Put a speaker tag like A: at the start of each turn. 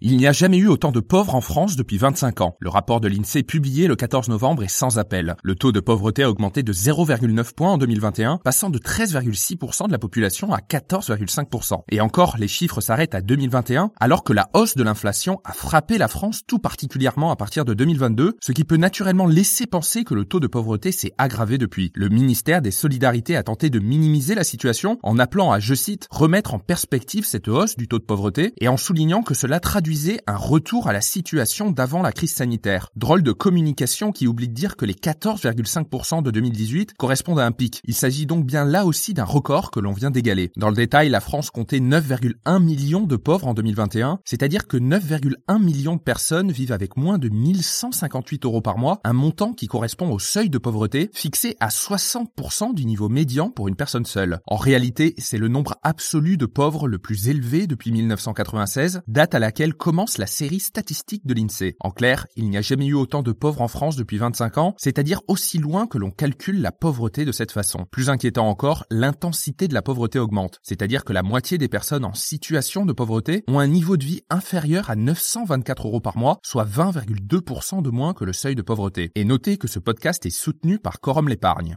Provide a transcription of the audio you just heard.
A: Il n'y a jamais eu autant de pauvres en France depuis 25 ans. Le rapport de l'INSEE publié le 14 novembre est sans appel. Le taux de pauvreté a augmenté de 0,9 points en 2021, passant de 13,6% de la population à 14,5%. Et encore, les chiffres s'arrêtent à 2021, alors que la hausse de l'inflation a frappé la France tout particulièrement à partir de 2022, ce qui peut naturellement laisser penser que le taux de pauvreté s'est aggravé depuis. Le ministère des Solidarités a tenté de minimiser la situation en appelant à, je cite, remettre en perspective cette hausse du taux de pauvreté et en soulignant que cela traduit un retour à la situation d'avant la crise sanitaire. Drôle de communication qui oublie de dire que les 14,5% de 2018 correspondent à un pic. Il s'agit donc bien là aussi d'un record que l'on vient d'égaler. Dans le détail, la France comptait 9,1 millions de pauvres en 2021, c'est-à-dire que 9,1 millions de personnes vivent avec moins de 1158 euros par mois, un montant qui correspond au seuil de pauvreté fixé à 60% du niveau médian pour une personne seule. En réalité, c'est le nombre absolu de pauvres le plus élevé depuis 1996, date à laquelle commence la série statistique de l'INSEE. En clair, il n'y a jamais eu autant de pauvres en France depuis 25 ans, c'est-à-dire aussi loin que l'on calcule la pauvreté de cette façon. Plus inquiétant encore, l'intensité de la pauvreté augmente, c'est-à-dire que la moitié des personnes en situation de pauvreté ont un niveau de vie inférieur à 924 euros par mois, soit 20,2% de moins que le seuil de pauvreté. Et notez que ce podcast est soutenu par Corum l'épargne.